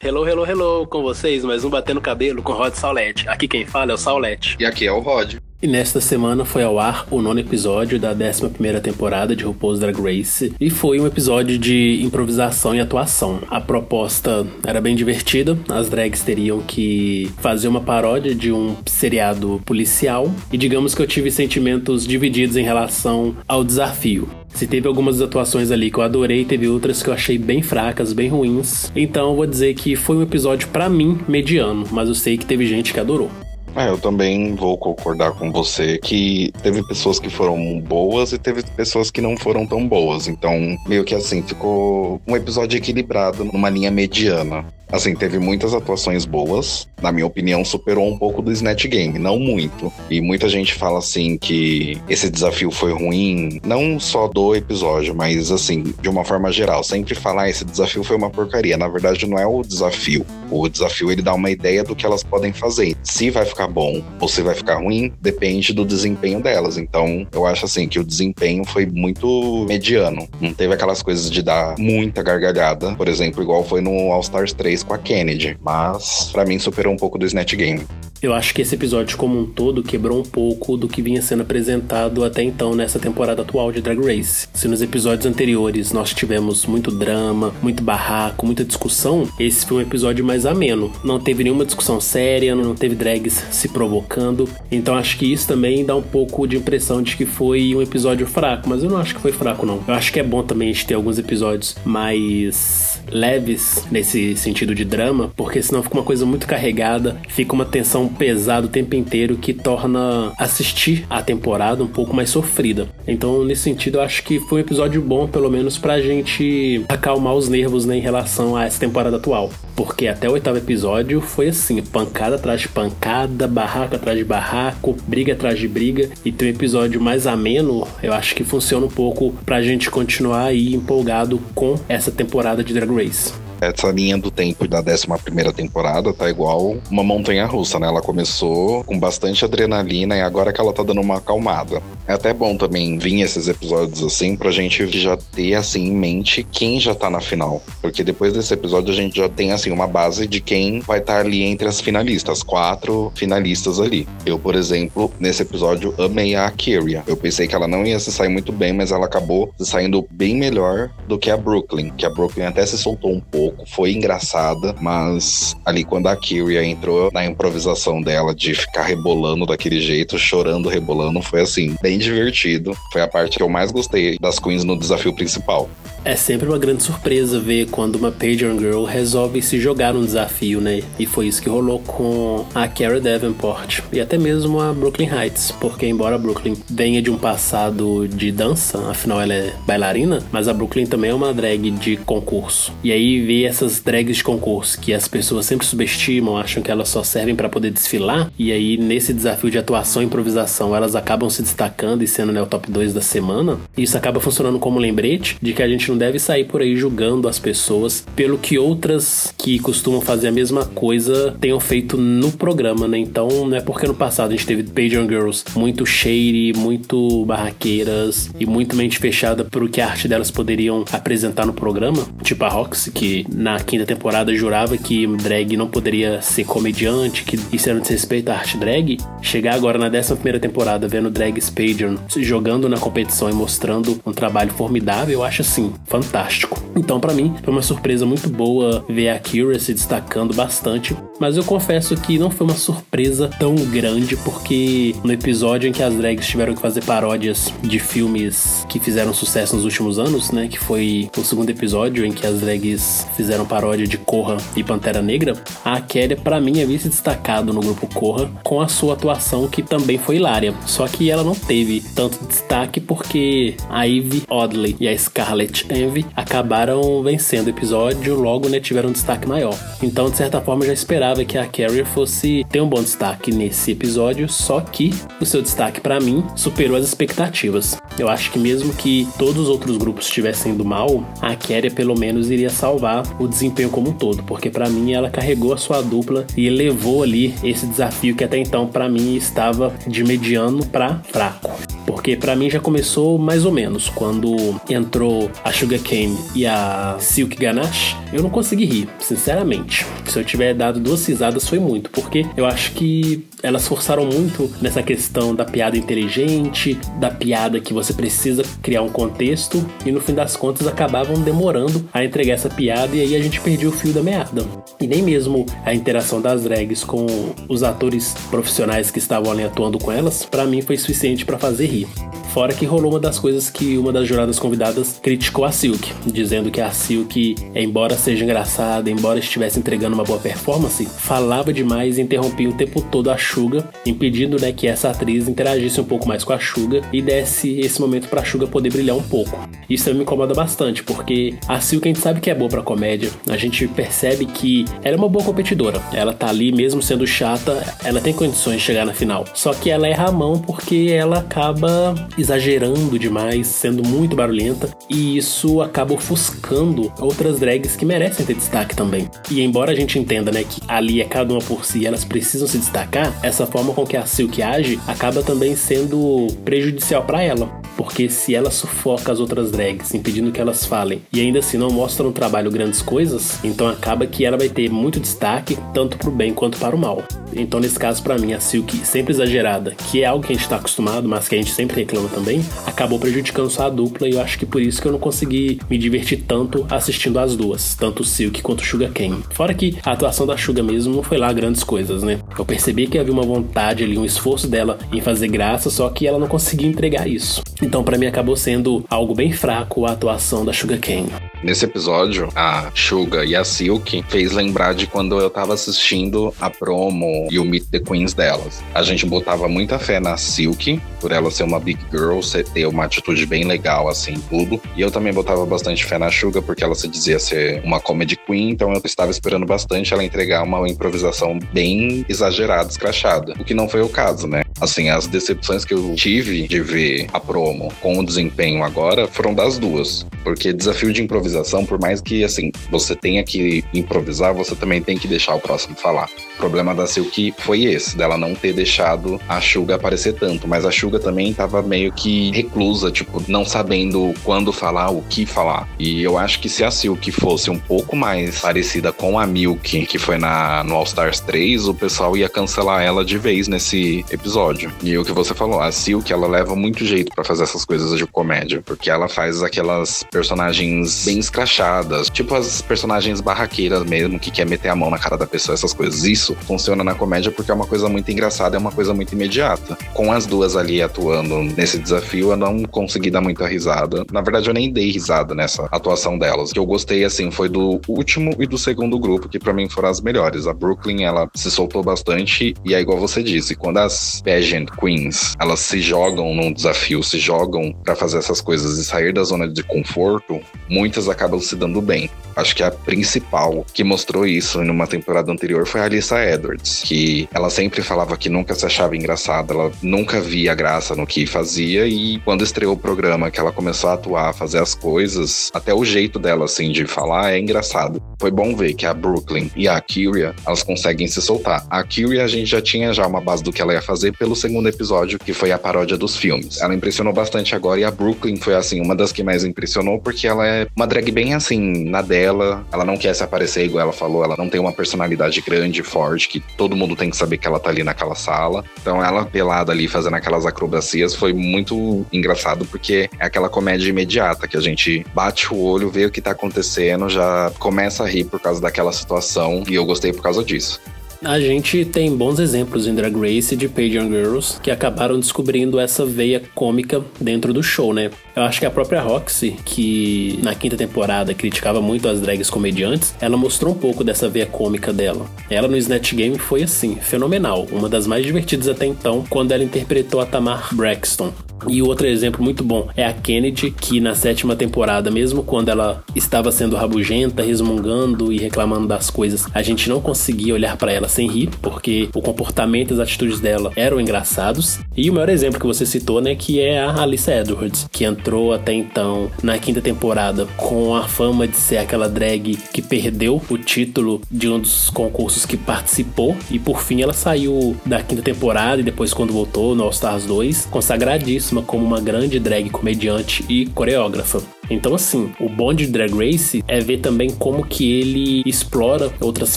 Hello, hello, hello, com vocês, mais um Batendo Cabelo com Rod Saulete. Aqui quem fala é o Saulete. E aqui é o Rod. E nesta semana foi ao ar o nono episódio da 11 temporada de RuPaul's Drag Race e foi um episódio de improvisação e atuação. A proposta era bem divertida, as drags teriam que fazer uma paródia de um seriado policial e digamos que eu tive sentimentos divididos em relação ao desafio. Se teve algumas atuações ali que eu adorei, teve outras que eu achei bem fracas, bem ruins. Então eu vou dizer que foi um episódio para mim mediano, mas eu sei que teve gente que adorou. É, eu também vou concordar com você que teve pessoas que foram boas e teve pessoas que não foram tão boas. Então, meio que assim, ficou um episódio equilibrado numa linha mediana. Assim, teve muitas atuações boas. Na minha opinião, superou um pouco do Snatch Game, não muito. E muita gente fala assim que esse desafio foi ruim, não só do episódio, mas assim, de uma forma geral. Sempre falar ah, esse desafio foi uma porcaria. Na verdade, não é o desafio. O desafio ele dá uma ideia do que elas podem fazer. Se vai ficar bom ou se vai ficar ruim, depende do desempenho delas. Então, eu acho assim que o desempenho foi muito mediano. Não teve aquelas coisas de dar muita gargalhada, por exemplo, igual foi no All Stars 3 fez com a Kennedy, mas para mim superou um pouco do Snatch Game. Eu acho que esse episódio como um todo quebrou um pouco do que vinha sendo apresentado até então nessa temporada atual de Drag Race. Se nos episódios anteriores nós tivemos muito drama, muito barraco, muita discussão, esse foi um episódio mais ameno. Não teve nenhuma discussão séria, não teve drags se provocando. Então acho que isso também dá um pouco de impressão de que foi um episódio fraco, mas eu não acho que foi fraco não. Eu acho que é bom também a gente ter alguns episódios mais leves nesse sentido de drama, porque senão fica uma coisa muito carregada, fica uma tensão pesada o tempo inteiro que torna assistir a temporada um pouco mais sofrida. Então, nesse sentido, eu acho que foi um episódio bom, pelo menos pra gente acalmar os nervos né, em relação a essa temporada atual. Porque até o oitavo episódio foi assim, pancada atrás de pancada, barraco atrás de barraco, briga atrás de briga. E tem um episódio mais ameno, eu acho que funciona um pouco pra gente continuar aí empolgado com essa temporada de Drag Race. Essa linha do tempo da 11 temporada tá igual uma montanha russa, né? Ela começou com bastante adrenalina e agora que ela tá dando uma acalmada. É até bom também vir esses episódios assim pra gente já ter assim em mente quem já tá na final. Porque depois desse episódio a gente já tem assim uma base de quem vai estar tá ali entre as finalistas, quatro finalistas ali. Eu, por exemplo, nesse episódio amei a Kyria. Eu pensei que ela não ia se sair muito bem, mas ela acabou se saindo bem melhor do que a Brooklyn, que a Brooklyn até se soltou um pouco pouco, foi engraçada, mas ali quando a Kyria entrou na improvisação dela de ficar rebolando daquele jeito, chorando, rebolando, foi assim, bem divertido. Foi a parte que eu mais gostei das queens no desafio principal. É sempre uma grande surpresa ver quando uma Pageant Girl resolve se jogar num desafio, né? E foi isso que rolou com a Cara Davenport e até mesmo a Brooklyn Heights, porque embora a Brooklyn venha de um passado de dança, afinal ela é bailarina, mas a Brooklyn também é uma drag de concurso. E aí ver essas drags de concurso que as pessoas sempre subestimam, acham que elas só servem para poder desfilar, e aí nesse desafio de atuação e improvisação elas acabam se destacando e sendo né, o top 2 da semana, isso acaba funcionando como lembrete de que a gente não deve sair por aí julgando as pessoas pelo que outras que costumam fazer a mesma coisa tenham feito no programa, né? Então não é porque no passado a gente teve Pageant Girls muito shady, muito barraqueiras e muito mente fechada pro que a arte delas poderiam apresentar no programa, tipo a Roxy, que na quinta temporada jurava que drag não poderia ser comediante, que isso era um desrespeito à arte drag, chegar agora na décima primeira temporada vendo drags Pageant jogando na competição e mostrando um trabalho formidável, eu acho assim, fantástico. Então, para mim, foi uma surpresa muito boa ver a Kira se destacando bastante, mas eu confesso que não foi uma surpresa tão grande, porque no episódio em que as drags tiveram que fazer paródias de filmes que fizeram sucesso nos últimos anos, né, que foi o segundo episódio em que as drags fizeram paródia de Corra e Pantera Negra, a Kelly, para mim, havia se destacado no grupo Corra com a sua atuação que também foi hilária. Só que ela não teve tanto destaque porque a Ivy Oddly e a Scarlett Envy acabaram vencendo o episódio, logo né, tiveram um destaque maior. Então, de certa forma, eu já esperava que a Carrier fosse ter um bom destaque nesse episódio, só que o seu destaque para mim superou as expectativas. Eu acho que mesmo que todos os outros grupos estivessem indo mal, a Carrier pelo menos iria salvar o desempenho como um todo, porque para mim ela carregou a sua dupla e elevou ali esse desafio que até então para mim estava de mediano para fraco Porque para mim já começou mais ou menos. Quando entrou a Sugar Cane e a Silk Ganache, eu não consegui rir, sinceramente. Se eu tiver dado duas risadas foi muito, porque eu acho que elas forçaram muito nessa questão da piada inteligente, da piada que você precisa criar um contexto, e no fim das contas acabavam demorando a entregar essa piada e aí a gente perdia o fio da meada. E nem mesmo a interação das drags com os atores profissionais que estavam ali atuando com elas, para mim foi suficiente para fazer rir. Lee. Fora que rolou uma das coisas que uma das juradas convidadas criticou a Silk, dizendo que a Silk, embora seja engraçada, embora estivesse entregando uma boa performance, falava demais e interrompia o tempo todo a Suga, impedindo né, que essa atriz interagisse um pouco mais com a Suga e desse esse momento pra Suga poder brilhar um pouco. Isso me incomoda bastante, porque a Silk a gente sabe que é boa pra comédia, a gente percebe que ela é uma boa competidora, ela tá ali mesmo sendo chata, ela tem condições de chegar na final. Só que ela erra a mão porque ela acaba exagerando demais, sendo muito barulhenta, e isso acaba ofuscando outras drags que merecem ter destaque também. E embora a gente entenda, né, que ali é cada uma por si, elas precisam se destacar, essa forma com que a Silk age acaba também sendo prejudicial para ela, porque se ela sufoca as outras drags, impedindo que elas falem, e ainda assim não mostra no trabalho grandes coisas, então acaba que ela vai ter muito destaque, tanto pro bem quanto para o mal. Então, nesse caso, para mim, a Silk sempre exagerada, que é algo que a gente tá acostumado, mas que a gente sempre reclama também, acabou prejudicando só a dupla e eu acho que por isso que eu não consegui me divertir tanto assistindo as duas, tanto o Silk quanto o Suga Kane. Fora que a atuação da Suga mesmo não foi lá grandes coisas, né? Eu percebi que havia uma vontade ali, um esforço dela em fazer graça, só que ela não conseguia entregar isso. Então, para mim, acabou sendo algo bem fraco a atuação da Suga Kane. Nesse episódio, a Suga e a Silk fez lembrar de quando eu tava assistindo a promo e o Meet the Queens delas. A gente botava muita fé na Silk, por ela ser uma big girl, ter uma atitude bem legal, assim, tudo. E eu também botava bastante fé na Suga, porque ela se dizia ser uma comedy queen, então eu estava esperando bastante ela entregar uma improvisação bem exagerada, escrachada. O que não foi o caso, né? Assim, as decepções que eu tive de ver a promo com o desempenho agora foram das duas. Porque desafio de improvisação, por mais que, assim, você tenha que improvisar, você também tem que deixar o próximo falar. O problema da Silk foi esse, dela não ter deixado a Suga aparecer tanto, mas a Suga também tava meio que reclusa, tipo, não sabendo quando falar, o que falar. E eu acho que se a Silk fosse um pouco mais parecida com a Milk, que foi na, no All Stars 3, o pessoal ia cancelar ela de vez nesse episódio. E o que você falou, a Silk, ela leva muito jeito para fazer essas coisas de comédia, porque ela faz aquelas personagens bem escrachadas, tipo as personagens barraqueiras mesmo, que quer meter a mão na cara da pessoa, essas coisas. Isso funciona na comédia porque é uma coisa muito engraçada, é uma coisa muito imediata. Com as duas ali atuando nesse desafio, eu não consegui dar muita risada. Na verdade, eu nem dei risada nessa atuação delas. O que eu gostei, assim, foi do último e do segundo grupo, que para mim foram as melhores. A Brooklyn, ela se soltou bastante, e é igual você disse, quando as pageant queens, elas se jogam num desafio, se jogam para fazer essas coisas e sair da zona de conforto, muitas acabam se dando bem. Acho que a principal que mostrou isso numa temporada anterior foi a Alissa Edwards, que ela sempre falava que nunca se achava engraçada, ela nunca via graça no que fazia e quando estreou o programa que ela começou a atuar, fazer as coisas, até o jeito dela assim de falar é engraçado. Foi bom ver que a Brooklyn e a Kyria, elas conseguem se soltar. A Kyria a gente já tinha já uma base do que ela ia fazer pelo segundo episódio, que foi a paródia dos filmes. Ela impressionou bastante agora e a Brooklyn foi assim uma das que mais impressionou porque ela é uma drag bem assim na dela, ela não quer se aparecer igual ela falou, ela não tem uma personalidade grande, forte, que todo mundo tem que saber que ela tá ali naquela sala. Então ela pelada ali fazendo aquelas acrobacias foi muito engraçado porque é aquela comédia imediata que a gente bate o olho, vê o que tá acontecendo, já começa a rir por causa daquela situação e eu gostei por causa disso. A gente tem bons exemplos em Drag Race de Pageant Girls que acabaram descobrindo essa veia cômica dentro do show, né? Eu acho que a própria Roxy, que na quinta temporada criticava muito as drags comediantes, ela mostrou um pouco dessa veia cômica dela. Ela no Snatch Game foi assim, fenomenal, uma das mais divertidas até então, quando ela interpretou a Tamar Braxton. E outro exemplo muito bom é a Kennedy, que na sétima temporada, mesmo quando ela estava sendo rabugenta, resmungando e reclamando das coisas, a gente não conseguia olhar para ela sem rir, porque o comportamento e as atitudes dela eram engraçados. E o maior exemplo que você citou, né, que é a Alice Edwards, que entrou até então na quinta temporada com a fama de ser aquela drag que perdeu o título de um dos concursos que participou e por fim ela saiu da quinta temporada e depois quando voltou no All Stars 2, consagradíssima como uma grande drag comediante e coreógrafa. Então, assim, o bom de Drag Race é ver também como que ele explora outras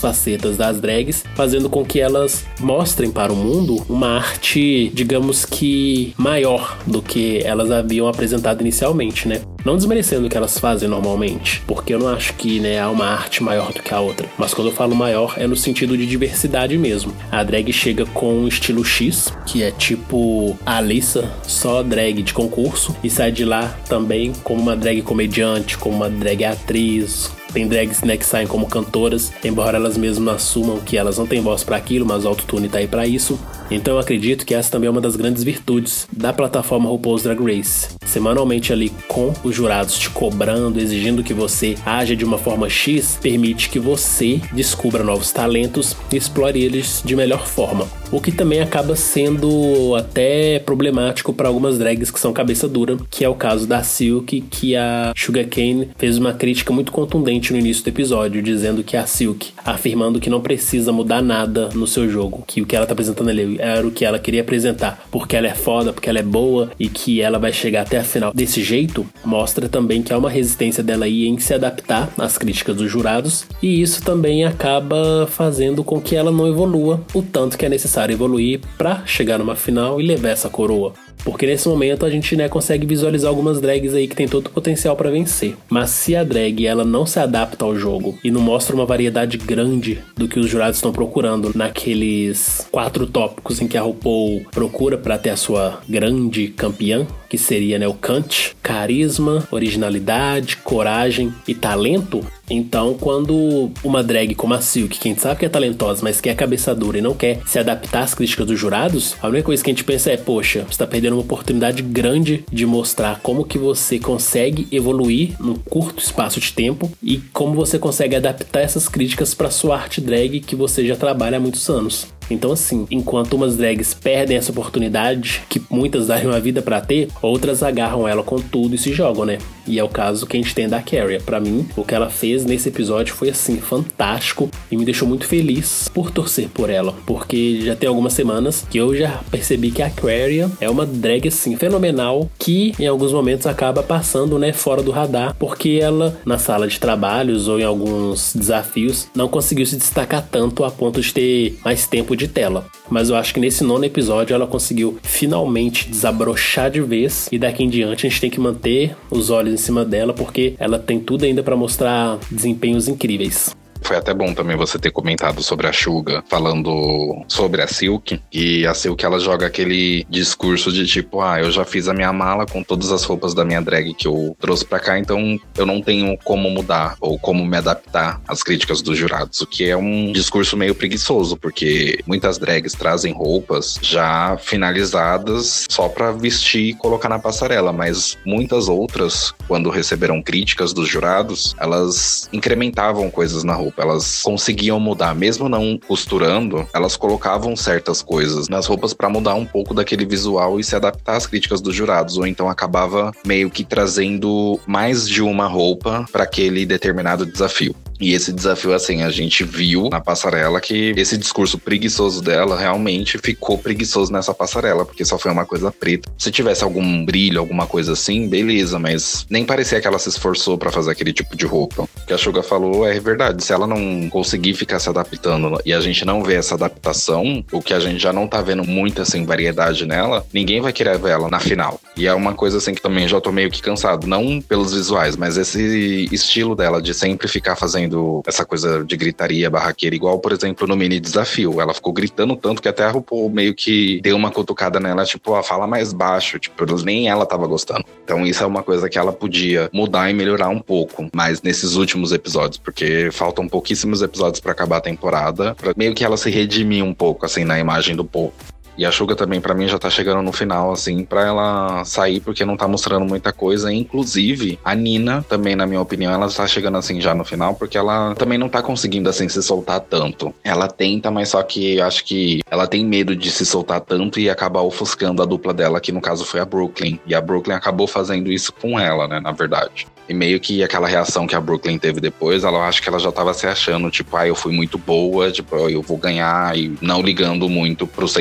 facetas das drags, fazendo com que elas mostrem para o mundo uma arte, digamos que maior do que elas haviam apresentado inicialmente, né? Não desmerecendo o que elas fazem normalmente, porque eu não acho que né, há uma arte maior do que a outra. Mas quando eu falo maior, é no sentido de diversidade mesmo. A drag chega com um estilo X, que é tipo a Alissa, só drag de concurso, e sai de lá também como uma drag comediante, como uma drag atriz, tem drags né, que saem como cantoras, embora elas mesmas assumam que elas não têm voz para aquilo, mas o autotune tá aí para isso. Então eu acredito que essa também é uma das grandes virtudes da plataforma RuPaul's Drag Race. Semanalmente ali com os jurados te cobrando, exigindo que você haja de uma forma X, permite que você descubra novos talentos e explore eles de melhor forma. O que também acaba sendo até problemático para algumas drags que são cabeça dura, que é o caso da Silk, que a Sugarcane fez uma crítica muito contundente no início do episódio, dizendo que a Silk, afirmando que não precisa mudar nada no seu jogo, que o que ela tá apresentando ali era o que ela queria apresentar, porque ela é foda, porque ela é boa e que ela vai chegar até a final desse jeito, mostra também que há uma resistência dela aí em se adaptar às críticas dos jurados, e isso também acaba fazendo com que ela não evolua o tanto que é necessário evoluir para chegar numa final e levar essa coroa. Porque nesse momento a gente né, consegue visualizar algumas drags aí que tem todo o potencial para vencer. Mas se a drag ela não se adapta ao jogo e não mostra uma variedade grande do que os jurados estão procurando naqueles quatro tópicos em que a RuPaul procura para ter a sua grande campeã, que seria né, o Kant, carisma, originalidade, coragem e talento, então, quando uma drag como a Silk, que a gente sabe que é talentosa, mas que é cabeça dura e não quer se adaptar às críticas dos jurados, a única coisa que a gente pensa é, poxa, você tá perdendo uma oportunidade grande de mostrar como que você consegue evoluir num curto espaço de tempo e como você consegue adaptar essas críticas para sua arte drag que você já trabalha há muitos anos. Então, assim, enquanto umas drags perdem essa oportunidade, que muitas dariam a vida para ter, outras agarram ela com tudo e se jogam, né? E é o caso que a gente tem da Carrie. Para mim, o que ela fez nesse episódio foi assim fantástico e me deixou muito feliz por torcer por ela, porque já tem algumas semanas que eu já percebi que a Aquaria é uma drag assim fenomenal que em alguns momentos acaba passando, né, fora do radar, porque ela na sala de trabalhos ou em alguns desafios não conseguiu se destacar tanto a ponto de ter mais tempo de tela. Mas eu acho que nesse nono episódio ela conseguiu finalmente desabrochar de vez e daqui em diante a gente tem que manter os olhos em cima dela, porque ela tem tudo ainda para mostrar desempenhos incríveis. Foi até bom também você ter comentado sobre a Suga, falando sobre a Silk. E a Silk, ela joga aquele discurso de tipo, ah, eu já fiz a minha mala com todas as roupas da minha drag que eu trouxe para cá, então eu não tenho como mudar ou como me adaptar às críticas dos jurados. O que é um discurso meio preguiçoso, porque muitas drags trazem roupas já finalizadas só para vestir e colocar na passarela, mas muitas outras, quando receberam críticas dos jurados, elas incrementavam coisas na roupa roupa. Elas conseguiam mudar, mesmo não costurando, elas colocavam certas coisas nas roupas para mudar um pouco daquele visual e se adaptar às críticas dos jurados, ou então acabava meio que trazendo mais de uma roupa para aquele determinado desafio. E esse desafio, assim, a gente viu na passarela que esse discurso preguiçoso dela realmente ficou preguiçoso nessa passarela, porque só foi uma coisa preta. Se tivesse algum brilho, alguma coisa assim, beleza, mas nem parecia que ela se esforçou para fazer aquele tipo de roupa. O que a Suga falou é verdade. Se ela não conseguir ficar se adaptando e a gente não vê essa adaptação, o que a gente já não tá vendo muita assim, variedade nela, ninguém vai querer ver ela na final. E é uma coisa assim que também já tô meio que cansado, não pelos visuais, mas esse estilo dela de sempre ficar fazendo fazendo essa coisa de gritaria barraqueira, igual, por exemplo, no mini desafio. Ela ficou gritando tanto que até a RuPaul meio que deu uma cutucada nela, tipo, ó, fala mais baixo. Tipo, nem ela tava gostando. Então isso é uma coisa que ela podia mudar e melhorar um pouco, mas nesses últimos episódios, porque faltam pouquíssimos episódios para acabar a temporada, pra meio que ela se redimir um pouco, assim, na imagem do povo. E a Suga também, para mim, já tá chegando no final, assim, pra ela sair, porque não tá mostrando muita coisa. Inclusive, a Nina, também, na minha opinião, ela tá chegando assim já no final, porque ela também não tá conseguindo, assim, se soltar tanto. Ela tenta, mas só que acho que ela tem medo de se soltar tanto e acabar ofuscando a dupla dela, que no caso foi a Brooklyn. E a Brooklyn acabou fazendo isso com ela, né, na verdade. E meio que aquela reação que a Brooklyn teve depois, ela acho que ela já tava se achando, tipo, ah, eu fui muito boa, tipo, eu vou ganhar, e não ligando muito pros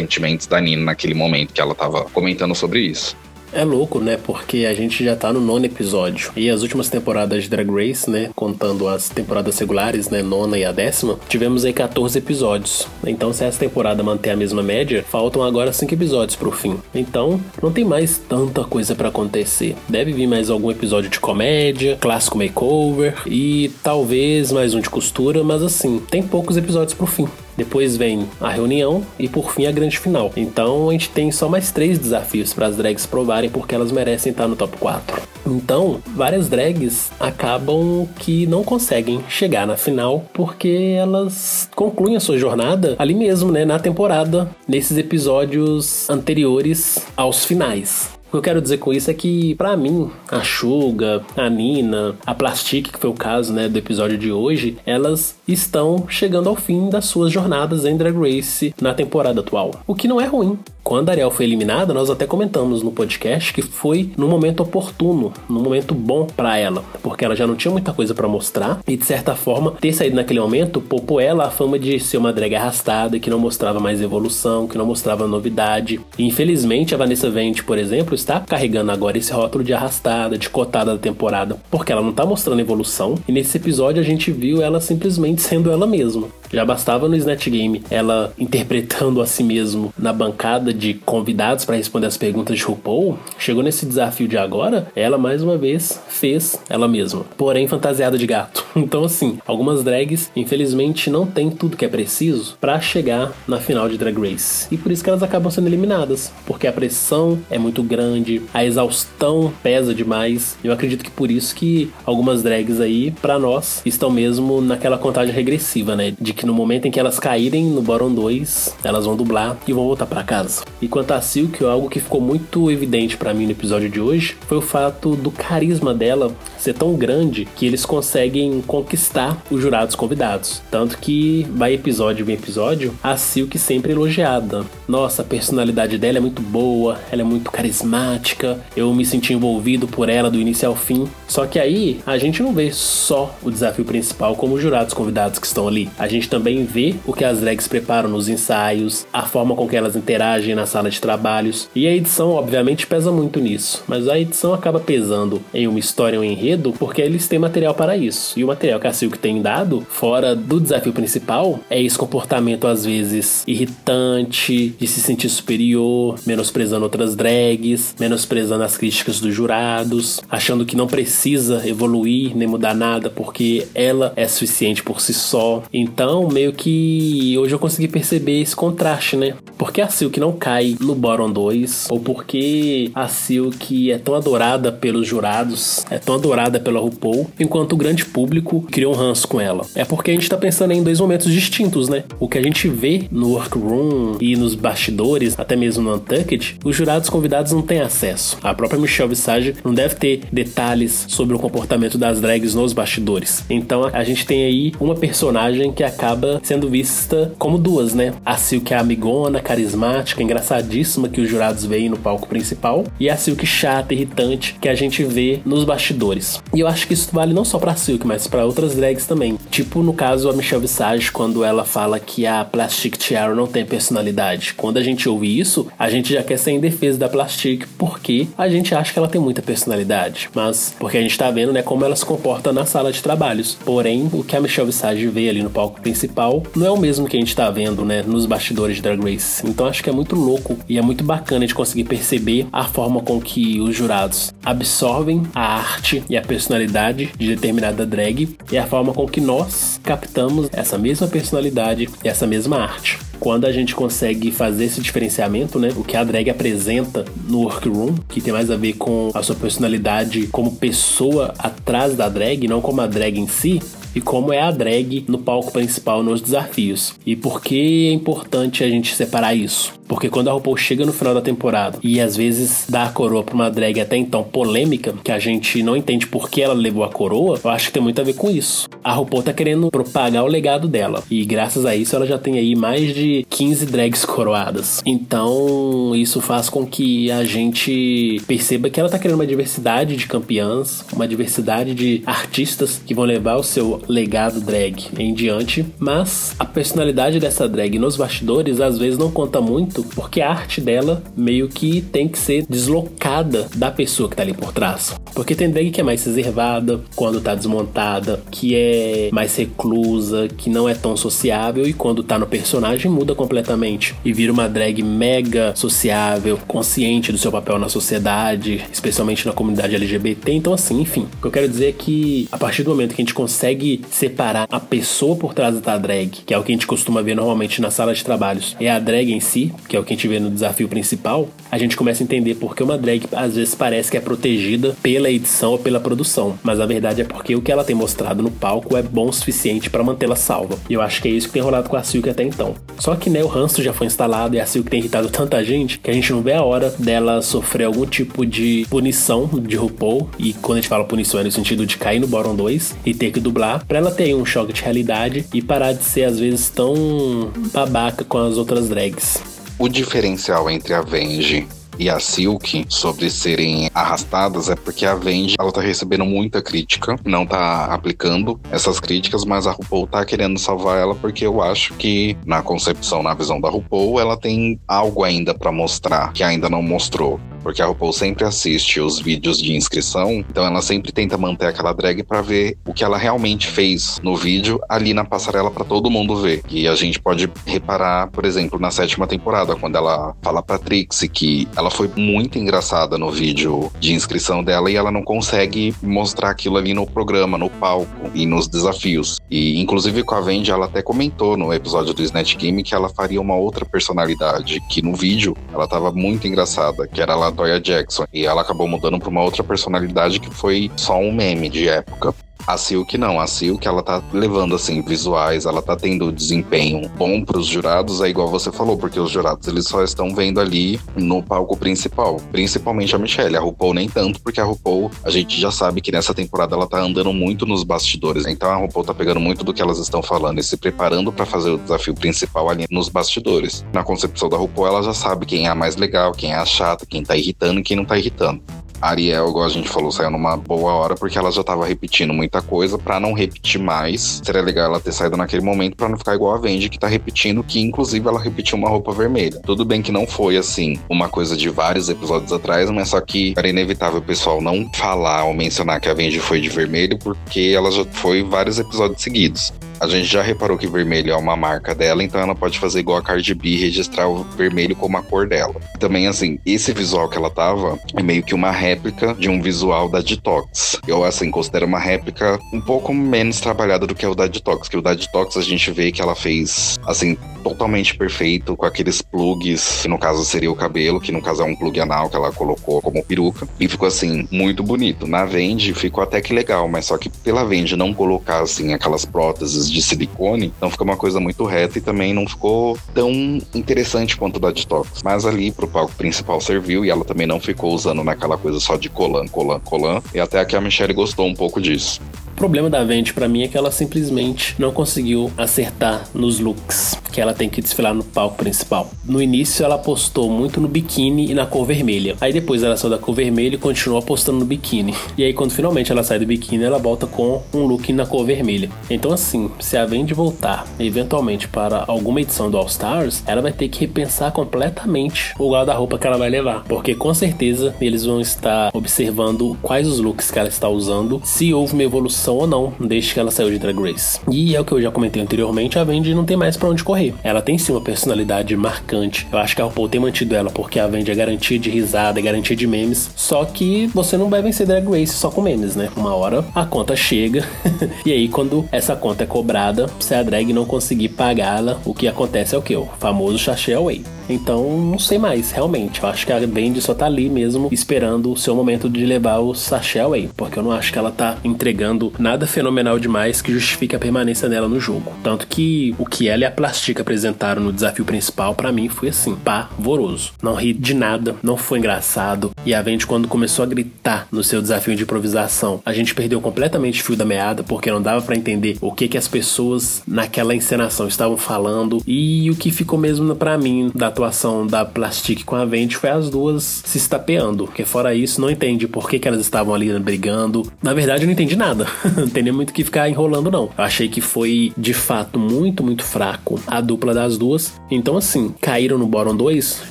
da Nina naquele momento que ela tava comentando sobre isso. É louco, né? Porque a gente já tá no nono episódio. E as últimas temporadas de Drag Race, né? Contando as temporadas regulares, né? Nona e a décima, tivemos aí 14 episódios. Então, se essa temporada manter a mesma média, faltam agora 5 episódios pro fim. Então, não tem mais tanta coisa para acontecer. Deve vir mais algum episódio de comédia, clássico makeover e talvez mais um de costura, mas assim, tem poucos episódios pro fim. Depois vem a reunião e por fim a grande final. Então a gente tem só mais três desafios para as drags provarem porque elas merecem estar no top 4. Então, várias drags acabam que não conseguem chegar na final porque elas concluem a sua jornada ali mesmo, né, na temporada, nesses episódios anteriores aos finais. O que eu quero dizer com isso é que, para mim, a Suga, a Nina, a Plastic, que foi o caso né, do episódio de hoje, elas estão chegando ao fim das suas jornadas em Drag Race na temporada atual. O que não é ruim, quando a Ariel foi eliminada, nós até comentamos no podcast que foi no momento oportuno, no momento bom para ela, porque ela já não tinha muita coisa para mostrar e de certa forma ter saído naquele momento poupou ela a fama de ser uma drag arrastada que não mostrava mais evolução, que não mostrava novidade. E infelizmente a Vanessa Vente, por exemplo, está carregando agora esse rótulo de arrastada, de cotada da temporada, porque ela não tá mostrando evolução e nesse episódio a gente viu ela simplesmente sendo ela mesma. Já bastava no Snatch Game ela interpretando a si mesmo na bancada de convidados para responder as perguntas de RuPaul. Chegou nesse desafio de agora, ela mais uma vez fez ela mesma, porém fantasiada de gato. Então, assim, algumas drags, infelizmente, não tem tudo que é preciso para chegar na final de Drag Race. E por isso que elas acabam sendo eliminadas, porque a pressão é muito grande, a exaustão pesa demais. Eu acredito que por isso que algumas drags aí, para nós, estão mesmo naquela contagem regressiva, né? De que no momento em que elas caírem no Bottom 2, elas vão dublar e vão voltar para casa. E quanto a Silk, algo que ficou muito evidente para mim no episódio de hoje foi o fato do carisma dela ser tão grande que eles conseguem conquistar os jurados convidados. Tanto que vai episódio em episódio, a Silk sempre elogiada. Nossa, a personalidade dela é muito boa, ela é muito carismática, eu me senti envolvido por ela do início ao fim. Só que aí a gente não vê só o desafio principal como os jurados convidados que estão ali. A gente também vê o que as drags preparam nos ensaios, a forma com que elas interagem na sala de trabalhos. E a edição, obviamente, pesa muito nisso. Mas a edição acaba pesando em uma história um enredo porque eles têm material para isso. E o material que a Silk tem dado, fora do desafio principal, é esse comportamento às vezes irritante, de se sentir superior, menosprezando outras drags, menosprezando as críticas dos jurados, achando que não precisa evoluir nem mudar nada porque ela é suficiente por si só. Então, meio que hoje eu consegui perceber esse contraste, né? Porque a Silk não cai no Bottom 2, ou porque a Silk é tão adorada pelos jurados, é tão adorada pela RuPaul, enquanto o grande público criou um ranço com ela. É porque a gente tá pensando em dois momentos distintos, né? O que a gente vê no workroom e nos bastidores, até mesmo no Untucked, os jurados convidados não têm acesso. A própria Michelle Visage não deve ter detalhes sobre o comportamento das drags nos bastidores. Então a gente tem aí uma personagem que acaba sendo vista como duas, né? A Silk é amigona, carismática, engraçadíssima que os jurados veem no palco principal, e a Silk chata, irritante que a gente vê nos bastidores. E eu acho que isso vale não só pra Silk, mas para outras drags também. Tipo no caso a Michelle Visage, quando ela fala que a Plastic Tiara não tem personalidade. Quando a gente ouve isso, a gente já quer ser em defesa da Plastic porque a gente acha que ela tem muita personalidade. Mas porque a gente tá vendo, né, como ela se comporta na sala de trabalhos. Porém, o que a Michelle Visage vê ali no palco principal não é o mesmo que a gente tá vendo, né, nos bastidores de Drag Race. Então acho que é muito louco e é muito bacana de conseguir perceber a forma com que os jurados absorvem a arte e a personalidade de determinada drag e a forma com que nós captamos essa mesma personalidade e essa mesma arte quando a gente consegue fazer esse diferenciamento, né? O que a drag apresenta no workroom, que tem mais a ver com a sua personalidade como pessoa atrás da drag, não como a drag em si, e como é a drag no palco principal nos desafios. E por que é importante a gente separar isso? Porque quando a RuPaul chega no final da temporada e às vezes dá a coroa pra uma drag até então polêmica, que a gente não entende por que ela levou a coroa, eu acho que tem muito a ver com isso. A RuPaul tá querendo propagar o legado dela. E graças a isso ela já tem aí mais de 15 drags coroadas. Então isso faz com que a gente perceba que ela tá querendo uma diversidade de campeãs, uma diversidade de artistas que vão levar o seu legado drag em diante. Mas a personalidade dessa drag nos bastidores às vezes não conta muito, porque a arte dela meio que tem que ser deslocada da pessoa que tá ali por trás. Porque tem drag que é mais reservada quando tá desmontada, que é mais reclusa, que não é tão sociável e quando tá no personagem muda completamente e vira uma drag mega sociável, consciente do seu papel na sociedade, especialmente na comunidade LGBT. Então, assim, enfim, o que eu quero dizer é que a partir do momento que a gente consegue separar a pessoa por trás da drag, que é o que a gente costuma ver normalmente na sala de trabalhos, é a drag em si, que é o que a gente vê no desafio principal, a gente começa a entender por que uma drag às vezes parece que é protegida pela edição ou pela produção, mas a verdade é porque o que ela tem mostrado no palco é bom o suficiente para mantê-la salva. E eu acho que é isso que tem rolado com a Silk até então. Só que né, o ranço já foi instalado e a Silk tem irritado tanta gente que a gente não vê a hora dela sofrer algum tipo de punição de RuPaul. E quando a gente fala punição é no sentido de cair no Bottom 2 e ter que dublar, pra ela ter um choque de realidade e parar de ser às vezes tão babaca com as outras drags. O diferencial entre a Venge e a Silk sobre serem arrastadas é porque a Venge ela tá recebendo muita crítica, não tá aplicando essas críticas, mas a RuPaul tá querendo salvar ela porque eu acho que na concepção, na visão da RuPaul, ela tem algo ainda para mostrar que ainda não mostrou porque a RuPaul sempre assiste os vídeos de inscrição, então ela sempre tenta manter aquela drag para ver o que ela realmente fez no vídeo ali na passarela para todo mundo ver. E a gente pode reparar, por exemplo, na sétima temporada, quando ela fala pra Trixie que ela foi muito engraçada no vídeo de inscrição dela e ela não consegue mostrar aquilo ali no programa, no palco e nos desafios. E inclusive com a Vendi, ela até comentou no episódio do Snatch Game que ela faria uma outra personalidade, que no vídeo ela tava muito engraçada, que era lá Toya Jackson. E ela acabou mudando pra uma outra personalidade que foi só um meme de época. A Silk não, a Silk ela tá levando assim visuais, ela tá tendo desempenho bom para os jurados, é igual você falou, porque os jurados eles só estão vendo ali no palco principal, principalmente a Michelle, a RuPaul nem tanto, porque a RuPaul, a gente já sabe que nessa temporada ela tá andando muito nos bastidores, então a RuPaul tá pegando muito do que elas estão falando e se preparando para fazer o desafio principal ali nos bastidores. Na concepção da RuPaul, ela já sabe quem é a mais legal, quem é a chata, quem tá irritando e quem não tá irritando. Ariel, igual a gente falou, saiu numa boa hora porque ela já tava repetindo muita coisa. para não repetir mais, seria legal ela ter saído naquele momento para não ficar igual a Vendi, que tá repetindo, que inclusive ela repetiu uma roupa vermelha. Tudo bem que não foi assim, uma coisa de vários episódios atrás, mas só que era inevitável o pessoal não falar ou mencionar que a Vendi foi de vermelho, porque ela já foi vários episódios seguidos. A gente já reparou que vermelho é uma marca dela, então ela pode fazer igual a Cardi B e registrar o vermelho como a cor dela. Também, assim, esse visual que ela tava é meio que uma réplica de um visual da Detox. Eu, assim, considero uma réplica um pouco menos trabalhada do que o da Detox, que o da Detox a gente vê que ela fez, assim, totalmente perfeito, com aqueles plugs, que no caso seria o cabelo, que no caso é um plug anal que ela colocou como peruca, e ficou, assim, muito bonito. Na Vende ficou até que legal, mas só que pela Vende não colocar, assim, aquelas próteses de silicone, então fica uma coisa muito reta e também não ficou tão interessante quanto da Detox. Mas ali pro palco principal serviu e ela também não ficou usando naquela coisa só de colan, colan, colan. E até aqui a Michelle gostou um pouco disso. O problema da Vente para mim é que ela simplesmente não conseguiu acertar nos looks que ela tem que desfilar no palco principal. No início ela apostou muito no biquíni e na cor vermelha. Aí depois ela saiu da cor vermelha e continuou apostando no biquíni. E aí quando finalmente ela sai do biquíni, ela volta com um look na cor vermelha. Então assim, se a Vende voltar eventualmente para alguma edição do All Stars, ela vai ter que repensar completamente o guarda-roupa que ela vai levar, porque com certeza eles vão estar observando quais os looks que ela está usando, se houve uma evolução ou não desde que ela saiu de Drag Race. E é o que eu já comentei anteriormente, a Vendi não tem mais para onde correr. Ela tem sim uma personalidade marcante. Eu acho que a RuPaul tem mantido ela porque a Vendi é garantia de risada, é garantia de memes. Só que você não vai vencer Drag Race só com memes, né? Uma hora a conta chega e aí quando essa conta é cobrada, se a drag não conseguir pagá-la, o que acontece é o que? O famoso sachê away. Então, não sei mais, realmente. Eu acho que a Vendi só tá ali mesmo, esperando o seu momento de levar o sachê away. Porque eu não acho que ela tá entregando nada fenomenal demais que justifique a permanência dela no jogo. Tanto que o que ela e a Plastica apresentaram no desafio principal, para mim, foi assim, pavoroso. Não ri de nada, não foi engraçado. E a Vendi, quando começou a gritar no seu desafio de improvisação, a gente perdeu completamente o fio da meada, porque não dava para entender o que que as pessoas naquela encenação estavam falando. E o que ficou mesmo para mim da atuação da Plastic com a Vendi foi as duas se estapeando. Porque fora isso, não entendi por que, que elas estavam ali brigando. Na verdade, eu não entendi nada. não tem muito que ficar enrolando, não. Eu achei que foi de fato muito, muito fraco a dupla das duas. Então, assim, caíram no Bottom 2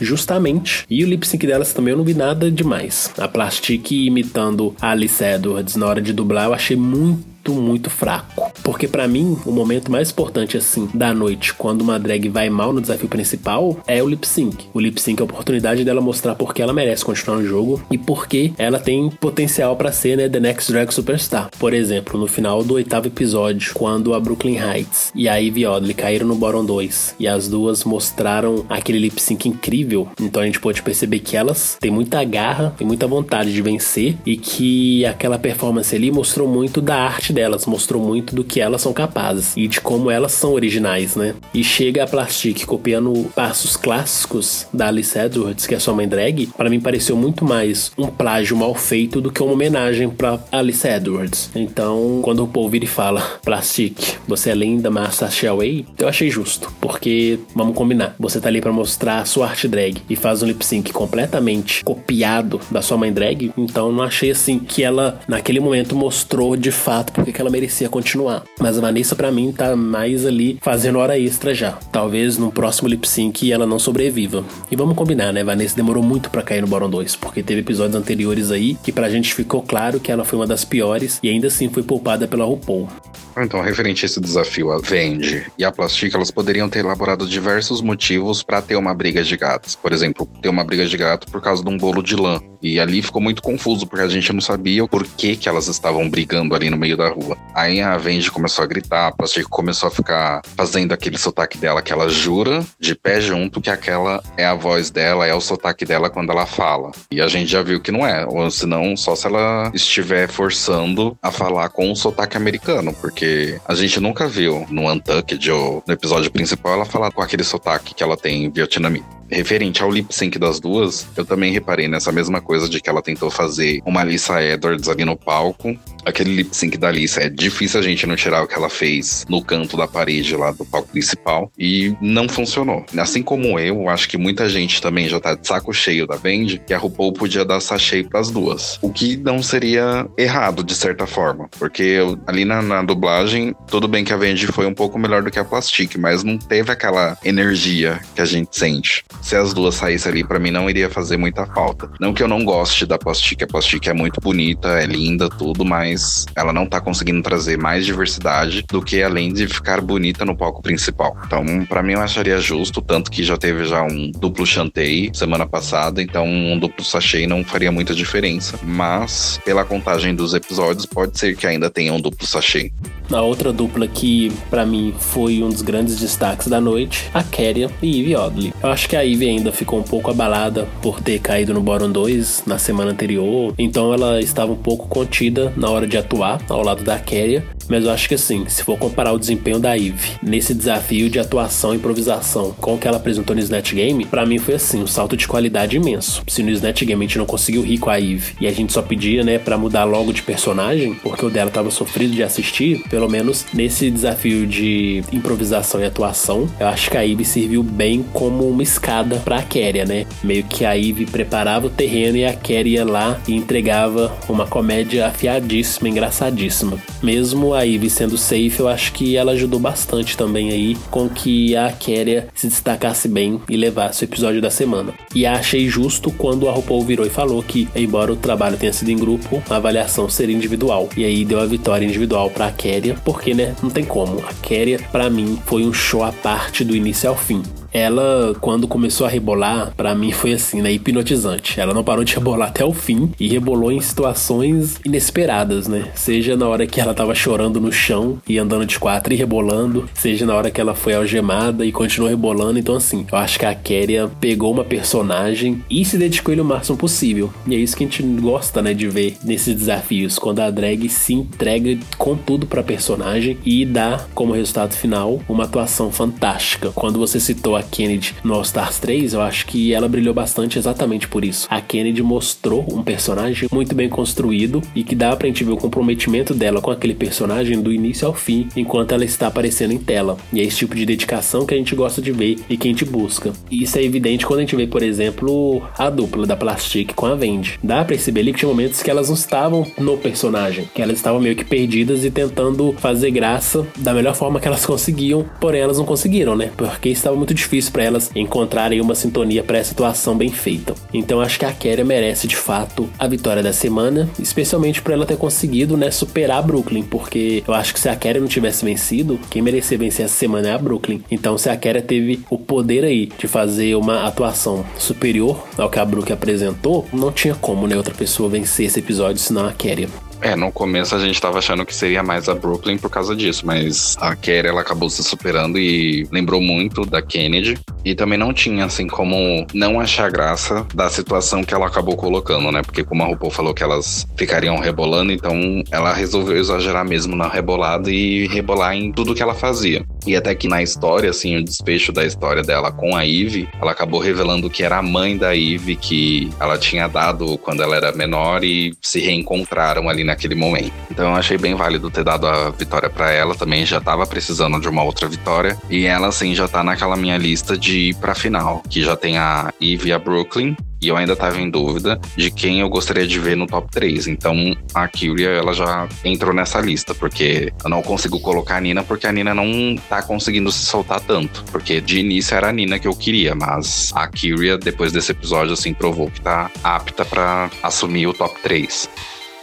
justamente. E o lip sync delas também eu não vi nada demais. A Plastic imitando a Alice Edwards na hora de dublar, eu achei muito muito, muito fraco. Porque para mim, o momento mais importante assim da noite, quando uma drag vai mal no desafio principal, é o lip sync. O lip sync é a oportunidade dela mostrar por que ela merece continuar no jogo e porque ela tem potencial para ser, né, the next drag superstar. Por exemplo, no final do oitavo episódio, quando a Brooklyn Heights e a Ivy Oddly caíram no bottom 2 e as duas mostraram aquele lip sync incrível, então a gente pode perceber que elas têm muita garra, têm muita vontade de vencer e que aquela performance ali mostrou muito da arte arte delas mostrou muito do que elas são capazes e de como elas são originais, né? E chega a Plastic copiando passos clássicos da Alice Edwards, que é sua mãe drag, para mim pareceu muito mais um plágio mal feito do que uma homenagem para Alice Edwards. Então, quando o povo vira e fala, Plastic, você é linda, mas Sasha Away, eu achei justo, porque vamos combinar, você tá ali para mostrar a sua arte drag e faz um lip sync completamente copiado da sua mãe drag, então não achei assim que ela naquele momento mostrou de fato porque que ela merecia continuar. Mas a Vanessa, para mim, tá mais ali fazendo hora extra já. Talvez no próximo lip sync ela não sobreviva. E vamos combinar, né? Vanessa demorou muito para cair no Bottom 2, porque teve episódios anteriores aí que pra gente ficou claro que ela foi uma das piores e ainda assim foi poupada pela RuPaul. Então, referente a esse desafio, a Vendi e a Plastic, elas poderiam ter elaborado diversos motivos para ter uma briga de gatos. Por exemplo, ter uma briga de gato por causa de um bolo de lã. E ali ficou muito confuso, porque a gente não sabia o porquê que elas estavam brigando ali no meio da rua. Aí a Vendi começou a gritar, a Plastic começou a ficar fazendo aquele sotaque dela que ela jura de pé junto que aquela é a voz dela, é o sotaque dela quando ela fala. E a gente já viu que não é, ou senão só se ela estiver forçando a falar com o sotaque americano, porque a gente nunca viu no Untucked ou no episódio principal ela falar com aquele sotaque que ela tem vietnamita referente ao lip sync das duas, eu também reparei nessa mesma coisa de que ela tentou fazer uma Alissa Edwards ali no palco. Aquele lip sync da Alissa é difícil a gente não tirar o que ela fez no canto da parede lá do palco principal e não funcionou. Assim como eu, acho que muita gente também já tá de saco cheio da Vendi, que a RuPaul podia dar sachê pras duas. O que não seria errado de certa forma, porque ali na, na dublagem, tudo bem que a Vendi foi um pouco melhor do que a Plastic, mas não teve aquela energia que a gente sente se as duas saíssem ali, para mim não iria fazer muita falta. Não que eu não goste da Plastic, a Plastic é muito bonita, é linda, tudo, mas ela não tá conseguindo trazer mais diversidade do que além de ficar bonita no palco principal. Então, para mim eu acharia justo, tanto que já teve já um duplo chantei semana passada, então um duplo sachê não faria muita diferença, mas pela contagem dos episódios pode ser que ainda tenha um duplo sachê. A outra dupla que para mim foi um dos grandes destaques da noite, a Keria e Ivy Oddly. Eu acho que a Ivy ainda ficou um pouco abalada por ter caído no Bottom 2 na semana anterior, então ela estava um pouco contida na hora de atuar ao lado da Keria, mas eu acho que assim, se for comparar o desempenho da Ivy nesse desafio de atuação e improvisação com o que ela apresentou no Snatch Game, para mim foi assim, um salto de qualidade imenso. Se no Snatch Game a gente não conseguiu rir com a Ivy e a gente só pedia, né, para mudar logo de personagem, porque o dela tava sofrido de assistir, pelo menos nesse desafio de improvisação e atuação, eu acho que a Ivy serviu bem como uma escada pra Keria, né? Meio que a Ivy preparava o terreno e a Keria ia lá e entregava uma comédia afiadíssima, engraçadíssima. Mesmo a Ivy sendo safe, eu acho que ela ajudou bastante também aí com que a Keria se destacasse bem e levasse o episódio da semana. E achei justo quando a RuPaul virou e falou que, embora o trabalho tenha sido em grupo, a avaliação seria individual. E aí deu a vitória individual pra Keria porque, né, não tem como. A Keria, para mim, foi um show à parte do início ao fim. Ela, quando começou a rebolar, para mim foi assim, né? Hipnotizante. Ela não parou de rebolar até o fim e rebolou em situações inesperadas, né? Seja na hora que ela tava chorando no chão e andando de quatro e rebolando, seja na hora que ela foi algemada e continuou rebolando. Então, assim, eu acho que a Keria pegou uma personagem e se dedicou ele o máximo possível. E é isso que a gente gosta, né, de ver nesses desafios, quando a drag se entrega com tudo pra personagem e dá como resultado final uma atuação fantástica. Quando você citou a Kennedy no All Stars 3, eu acho que ela brilhou bastante exatamente por isso. A Kennedy mostrou um personagem muito bem construído e que dá pra gente ver o comprometimento dela com aquele personagem do início ao fim, enquanto ela está aparecendo em tela. E é esse tipo de dedicação que a gente gosta de ver e que a gente busca. E isso é evidente quando a gente vê, por exemplo, a dupla da Plastic com a Vendi. Dá pra perceber ali que tinha momentos que elas não estavam no personagem, que elas estavam meio que perdidas e tentando fazer graça da melhor forma que elas conseguiam, porém elas não conseguiram, né? Porque estava muito difícil para elas encontrarem uma sintonia para essa atuação bem feita. Então acho que a Kéria merece de fato a vitória da semana, especialmente por ela ter conseguido, né, superar a Brooklyn, porque eu acho que se a Kéria não tivesse vencido, quem merecia vencer essa semana é a Brooklyn. Então se a Kéria teve o poder aí de fazer uma atuação superior ao que a Brooklyn apresentou, não tinha como, né, outra pessoa vencer esse episódio senão a Kéria. É, no começo a gente tava achando que seria mais a Brooklyn por causa disso, mas a Kerry ela acabou se superando e lembrou muito da Kennedy. E também não tinha, assim, como não achar graça da situação que ela acabou colocando, né? Porque como a RuPaul falou que elas ficariam rebolando, então ela resolveu exagerar mesmo na rebolada e rebolar em tudo que ela fazia. E até que na história, assim, o desfecho da história dela com a Eve, ela acabou revelando que era a mãe da Eve que ela tinha dado quando ela era menor e se reencontraram ali naquele momento. Então eu achei bem válido ter dado a vitória para ela, também já tava precisando de uma outra vitória. E ela, assim, já tá naquela minha lista de ir pra final, que já tem a Eve e a Brooklyn, e eu ainda estava em dúvida de quem eu gostaria de ver no top 3. Então a Kyria ela já entrou nessa lista, porque eu não consigo colocar a Nina porque a Nina não tá conseguindo se soltar tanto. Porque de início era a Nina que eu queria, mas a Kyria, depois desse episódio, assim, provou que tá apta para assumir o top 3.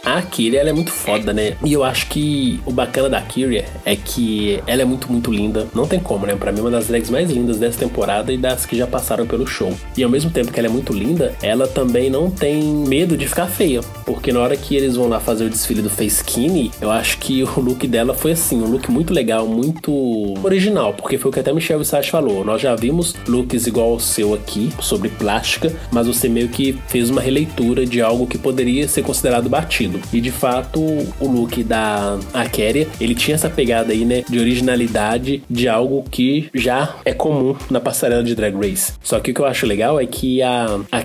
A Kyria, ela é muito foda, né? E eu acho que o bacana da Kyria é que ela é muito, muito linda. Não tem como, né? Pra mim, uma das drags mais lindas dessa temporada e das que já passaram pelo show. E ao mesmo tempo que ela é muito linda, ela também não tem medo de ficar feia. Porque na hora que eles vão lá fazer o desfile do Face Skinny, eu acho que o look dela foi assim, um look muito legal, muito original. Porque foi o que até Michelle Visage falou. Nós já vimos looks igual ao seu aqui, sobre plástica, mas você meio que fez uma releitura de algo que poderia ser considerado batido. E de fato, o look da Akeria, ele tinha essa pegada aí, né, de originalidade de algo que já é comum na passarela de Drag Race. Só que o que eu acho legal é que a, a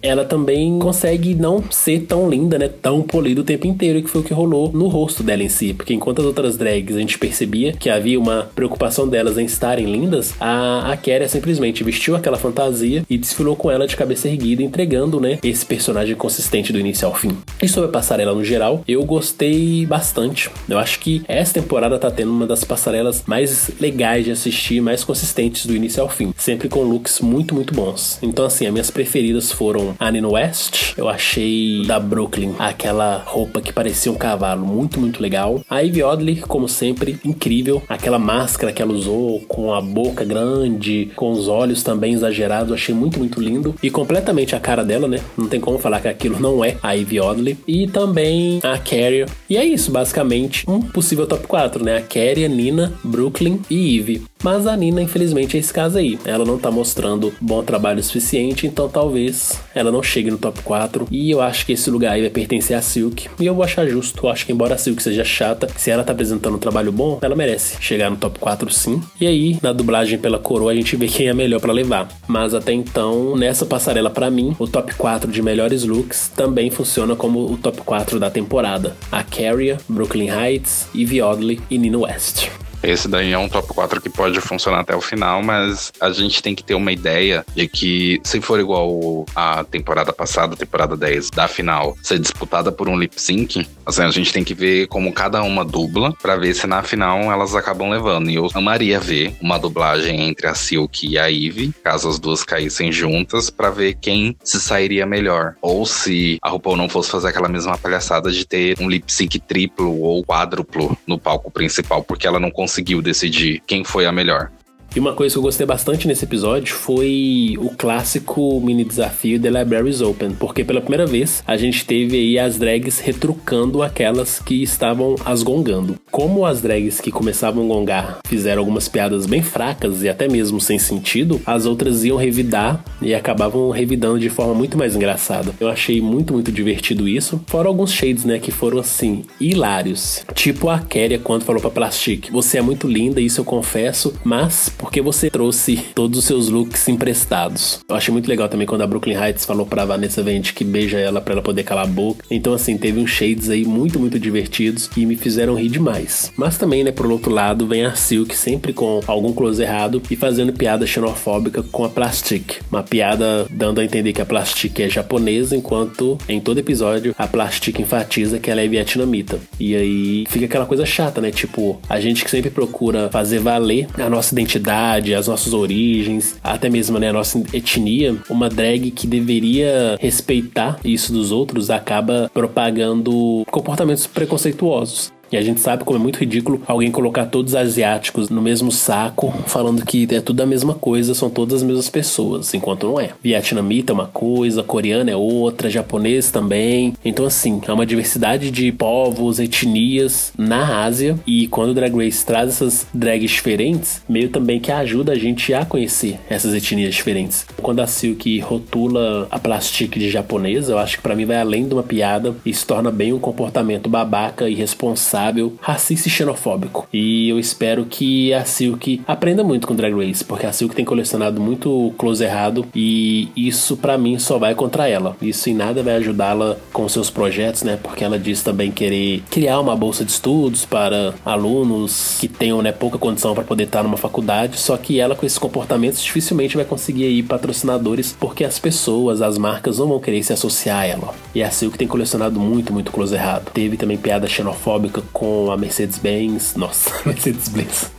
ela também consegue não ser tão linda, né, tão polida o tempo inteiro, que foi o que rolou no rosto dela em si. Porque enquanto as outras drags a gente percebia que havia uma preocupação delas em estarem lindas, a, a simplesmente vestiu aquela fantasia e desfilou com ela de cabeça erguida, entregando, né, esse personagem consistente do início ao fim. E sobre a passarela no geral, eu gostei bastante. Eu acho que essa temporada tá tendo uma das passarelas mais legais de assistir, mais consistentes do início ao fim, sempre com looks muito, muito bons. Então, assim, as minhas preferidas foram a Nino West, eu achei da Brooklyn aquela roupa que parecia um cavalo, muito, muito legal. A Ivy Oddly, como sempre, incrível. Aquela máscara que ela usou com a boca grande, com os olhos também exagerados, achei muito, muito lindo. E completamente a cara dela, né? Não tem como falar que aquilo não é a Ivy Oddly. E também também a Carrier. E é isso, basicamente, um possível top 4, né? A Carrier, Nina, Brooklyn e Eve. Mas a Nina, infelizmente, é esse caso aí. Ela não tá mostrando bom trabalho suficiente, então talvez ela não chegue no top 4. E eu acho que esse lugar aí vai pertencer a Silk. E eu vou achar justo. Eu acho que, embora a Silk seja chata, se ela tá apresentando um trabalho bom, ela merece chegar no top 4 sim. E aí, na dublagem pela coroa, a gente vê quem é melhor para levar. Mas até então, nessa passarela, para mim, o top 4 de melhores looks também funciona como o top 4 da temporada. A Carrier, Brooklyn Heights, Ivy Oddly e Nina West. Esse daí é um top 4 que pode funcionar até o final, mas a gente tem que ter uma ideia de que se for igual a temporada passada, temporada 10 da final, ser disputada por um lip sync, assim, a gente tem que ver como cada uma dubla para ver se na final elas acabam levando. E eu amaria ver uma dublagem entre a Silk e a Eve, caso as duas caíssem juntas, para ver quem se sairia melhor. Ou se a RuPaul não fosse fazer aquela mesma palhaçada de ter um lip sync triplo ou quádruplo no palco principal, porque ela não consegue conseguiu decidir quem foi a melhor. E uma coisa que eu gostei bastante nesse episódio foi o clássico mini desafio The Libraries Open, porque pela primeira vez a gente teve aí as drags retrucando aquelas que estavam as gongando. Como as drags que começavam a gongar fizeram algumas piadas bem fracas e até mesmo sem sentido, as outras iam revidar e acabavam revidando de forma muito mais engraçada. Eu achei muito, muito divertido isso. Fora alguns shades, né, que foram assim, hilários. Tipo a Kéria quando falou pra Plastic: Você é muito linda, isso eu confesso, mas porque você trouxe todos os seus looks emprestados. Eu achei muito legal também quando a Brooklyn Heights falou pra Vanessa Vente que beija ela para ela poder calar a boca. Então, assim, teve uns shades aí muito, muito divertidos e me fizeram rir demais. Mas também, né, por outro lado, vem a Silk sempre com algum close errado e fazendo piada xenofóbica com a Plastic. Uma piada dando a entender que a Plastic é japonesa, enquanto em todo episódio a Plastic enfatiza que ela é vietnamita. E aí fica aquela coisa chata, né? Tipo, a gente que sempre procura fazer valer a nossa identidade, as nossas origens, até mesmo né, a nossa etnia, uma drag que deveria respeitar isso dos outros acaba propagando comportamentos preconceituosos. E a gente sabe como é muito ridículo alguém colocar todos os asiáticos no mesmo saco, falando que é tudo a mesma coisa, são todas as mesmas pessoas, enquanto não é. Vietnamita é uma coisa, coreano é outra, japonês também. Então, assim, é uma diversidade de povos, etnias na Ásia. E quando o Drag Race traz essas drags diferentes, meio também que ajuda a gente a conhecer essas etnias diferentes. Quando a Silk rotula a plastique de japonesa, eu acho que para mim vai além de uma piada e se torna bem um comportamento babaca e responsável racista e xenofóbico. E eu espero que a Silk aprenda muito com Drag Race, porque a Silk tem colecionado muito close errado e isso para mim só vai contra ela. Isso em nada vai ajudá-la com seus projetos, né? Porque ela diz também querer criar uma bolsa de estudos para alunos que tenham né, pouca condição para poder estar numa faculdade, só que ela com esses comportamentos dificilmente vai conseguir aí patrocinadores, porque as pessoas, as marcas não vão querer se associar a ela. E a Silk tem colecionado muito, muito close errado. Teve também piada xenofóbica com a Mercedes-Benz. Nossa, Mercedes-Benz.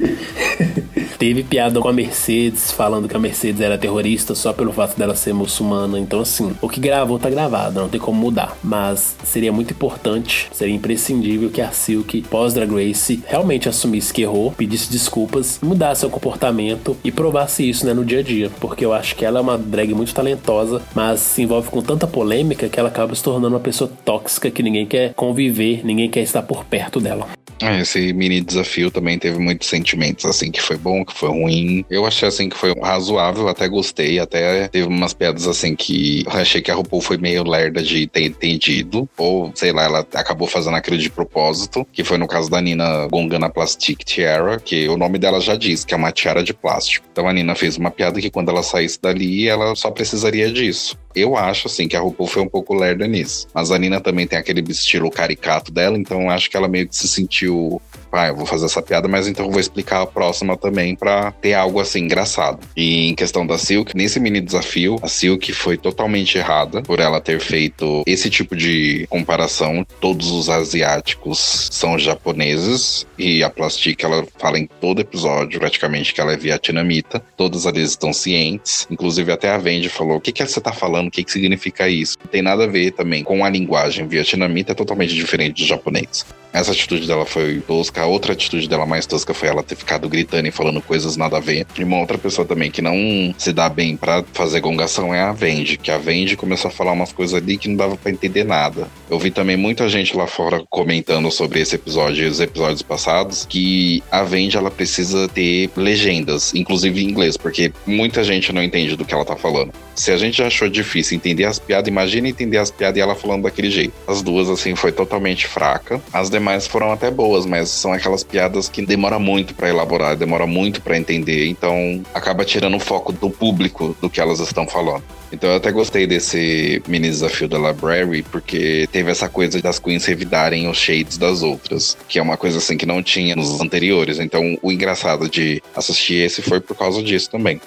Teve piada com a Mercedes, falando que a Mercedes era terrorista só pelo fato dela ser muçulmana. Então, assim, o que gravou tá gravado, não tem como mudar. Mas seria muito importante, seria imprescindível que a Silk, pós-Drag Race, realmente assumisse que errou, pedisse desculpas, mudasse seu comportamento e provasse isso né, no dia a dia. Porque eu acho que ela é uma drag muito talentosa, mas se envolve com tanta polêmica que ela acaba se tornando uma pessoa tóxica que ninguém quer conviver, ninguém quer estar por perto dela. É, esse mini desafio também teve muitos sentimentos, assim, que foi bom, que foi ruim. Eu achei, assim, que foi razoável, até gostei, até teve umas piadas, assim, que achei que a RuPaul foi meio lerda de ter entendido, ou, sei lá, ela acabou fazendo aquilo de propósito, que foi no caso da Nina gongando a Plastic Tiara, que o nome dela já diz, que é uma tiara de plástico. Então a Nina fez uma piada que quando ela saísse dali, ela só precisaria disso. Eu acho, assim, que a RuPaul foi um pouco lerda nisso. Mas a Nina também tem aquele estilo caricato dela, então acho que ela meio que se sentiu ah, eu vou fazer essa piada, mas então vou explicar a próxima também para ter algo assim engraçado. E em questão da Silk, nesse mini desafio, a Silk foi totalmente errada por ela ter feito esse tipo de comparação. Todos os asiáticos são japoneses e a Plastic ela fala em todo episódio praticamente que ela é vietnamita. Todas eles estão cientes, inclusive até a Vendi falou: "O que que você tá falando? O que que significa isso?". Não tem nada a ver também com a linguagem vietnamita, é totalmente diferente do japonês. Essa atitude dela foi tosca. A outra atitude dela mais tosca foi ela ter ficado gritando e falando coisas nada a ver. E uma outra pessoa também que não se dá bem para fazer gongação é a Vendi, que a Vendi começou a falar umas coisas ali que não dava para entender nada. Eu vi também muita gente lá fora comentando sobre esse episódio e os episódios passados que a Vendi ela precisa ter legendas, inclusive em inglês, porque muita gente não entende do que ela tá falando. Se a gente achou difícil entender as piadas, imagina entender as piadas e ela falando daquele jeito. As duas, assim, foi totalmente fraca. As demais foram até boas, mas são aquelas piadas que demora muito para elaborar, demora muito para entender, então acaba tirando o foco do público do que elas estão falando. Então eu até gostei desse mini desafio da Library, porque teve essa coisa das queens revidarem os shades das outras, que é uma coisa assim que não tinha nos anteriores. Então o engraçado de assistir esse foi por causa disso também.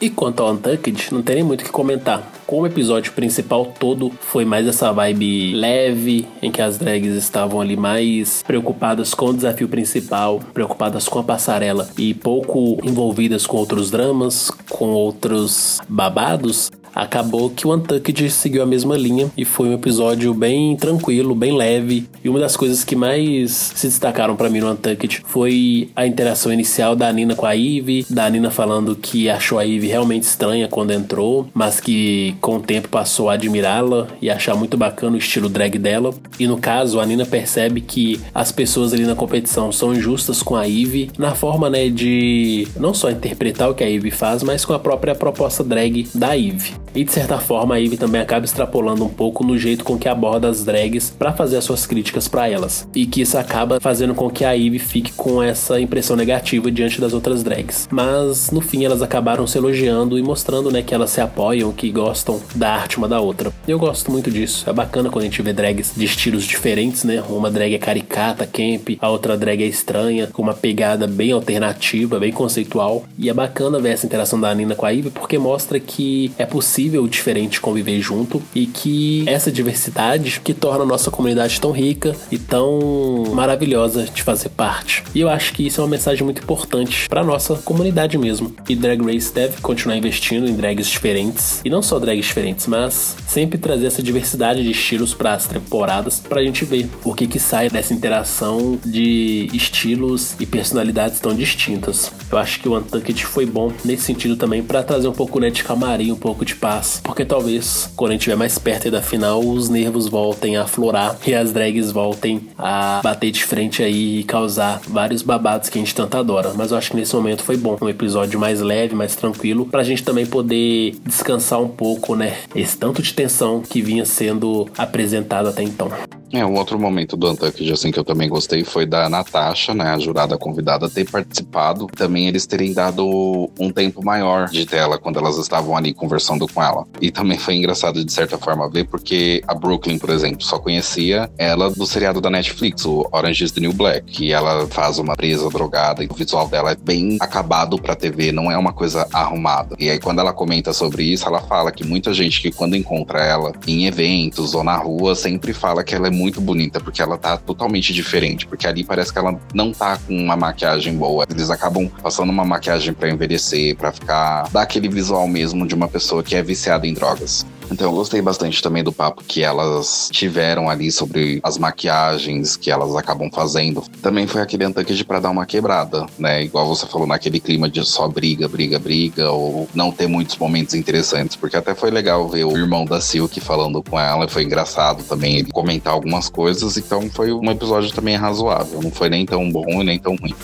E quanto ao Untucked, não tem muito o que comentar. Como o episódio principal todo foi mais essa vibe leve, em que as drags estavam ali mais preocupadas com o desafio principal, preocupadas com a passarela e pouco envolvidas com outros dramas, com outros babados, acabou que o Untucked seguiu a mesma linha e foi um episódio bem tranquilo, bem leve. E uma das coisas que mais se destacaram para mim no Untucked foi a interação inicial da Nina com a Eve, da Nina falando que achou a Eve realmente estranha quando entrou, mas que com o tempo passou a admirá-la e achar muito bacana o estilo drag dela. E no caso, a Nina percebe que as pessoas ali na competição são injustas com a Eve na forma, né, de não só interpretar o que a Eve faz, mas com a própria proposta drag da Eve. E de certa forma, a Eve também acaba extrapolando um pouco no jeito com que aborda as drags para fazer as suas críticas para elas. E que isso acaba fazendo com que a Eve fique com essa impressão negativa diante das outras drags. Mas no fim elas acabaram se elogiando e mostrando, né, que elas se apoiam, que gostam da arte uma da outra. Eu gosto muito disso. É bacana quando a gente vê drags de estilos diferentes, né? Uma drag é caricata, camp, a outra drag é estranha, com uma pegada bem alternativa, bem conceitual. E é bacana ver essa interação da Nina com a Eve porque mostra que é possível o diferente conviver junto e que essa diversidade que torna a nossa comunidade tão rica e tão maravilhosa de fazer parte. E eu acho que isso é uma mensagem muito importante para nossa comunidade mesmo. E Drag Race deve continuar investindo em drags diferentes e não só drags diferentes, mas sempre trazer essa diversidade de estilos para as temporadas pra gente ver o que que sai dessa interação de estilos e personalidades tão distintas. Eu acho que o Untucked foi bom nesse sentido também para trazer um pouco né, de camarim, um pouco de paz, porque talvez quando a gente estiver mais perto da final, os nervos voltem a aflorar e as drags voltem a bater de frente aí e causar vários babados que a gente tanto adora. Mas eu acho que nesse momento foi bom, um episódio mais leve, mais tranquilo, pra gente também poder descansar um pouco, né? Esse tanto de tensão que vinha sendo apresentado até então. É, um outro momento do Untucked, assim, que eu também gostei foi da Natasha, né, a jurada convidada, ter participado. Também eles terem dado um tempo maior de tela quando elas estavam ali conversando com ela. E também foi engraçado, de certa forma, ver, porque a Brooklyn, por exemplo, só conhecia ela do seriado da Netflix, o Orange is the New Black, que ela faz uma presa drogada e o visual dela é bem acabado pra TV, não é uma coisa arrumada. E aí, quando ela comenta sobre isso, ela fala que muita gente que quando encontra ela em eventos ou na rua, sempre fala que ela é muito bonita, porque ela tá totalmente diferente. Porque ali parece que ela não tá com uma maquiagem boa. Eles acabam passando uma maquiagem para envelhecer, para ficar. dar aquele visual mesmo de uma pessoa que é viciada em drogas. Então eu gostei bastante também do papo que elas tiveram ali sobre as maquiagens que elas acabam fazendo. Também foi aquele Untucked para dar uma quebrada, né? Igual você falou, naquele clima de só briga, briga, briga, ou não ter muitos momentos interessantes, porque até foi legal ver o irmão da Silk falando com ela, foi engraçado também ele comentar algumas coisas, então foi um episódio também razoável, não foi nem tão bom e nem tão ruim.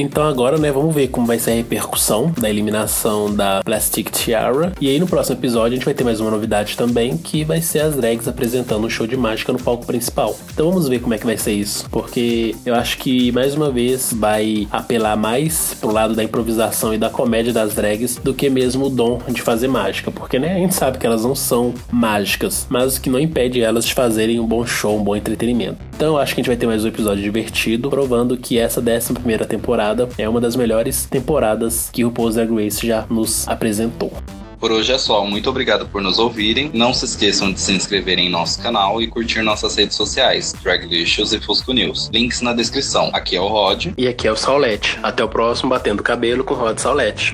Então agora, né, vamos ver como vai ser a repercussão da eliminação da Plastic Tiara. E aí no próximo episódio a gente vai ter mais uma novidade também, que vai ser as drags apresentando um show de mágica no palco principal. Então vamos ver como é que vai ser isso, porque eu acho que mais uma vez vai apelar mais pro lado da improvisação e da comédia das drags do que mesmo o dom de fazer mágica, porque né, a gente sabe que elas não são mágicas, mas o que não impede elas de fazerem um bom show, um bom entretenimento. Então eu acho que a gente vai ter mais um episódio divertido, provando que essa 11 primeira temporada temporada é uma das melhores temporadas que o RuPaul's Drag Race já nos apresentou. Por hoje é só. Muito obrigado por nos ouvirem. Não se esqueçam de se inscreverem em nosso canal e curtir nossas redes sociais, Draglicious e Fusco News. Links na descrição. Aqui é o Rod. E aqui é o Saulete. Até o próximo Batendo Cabelo com Rod Saulete.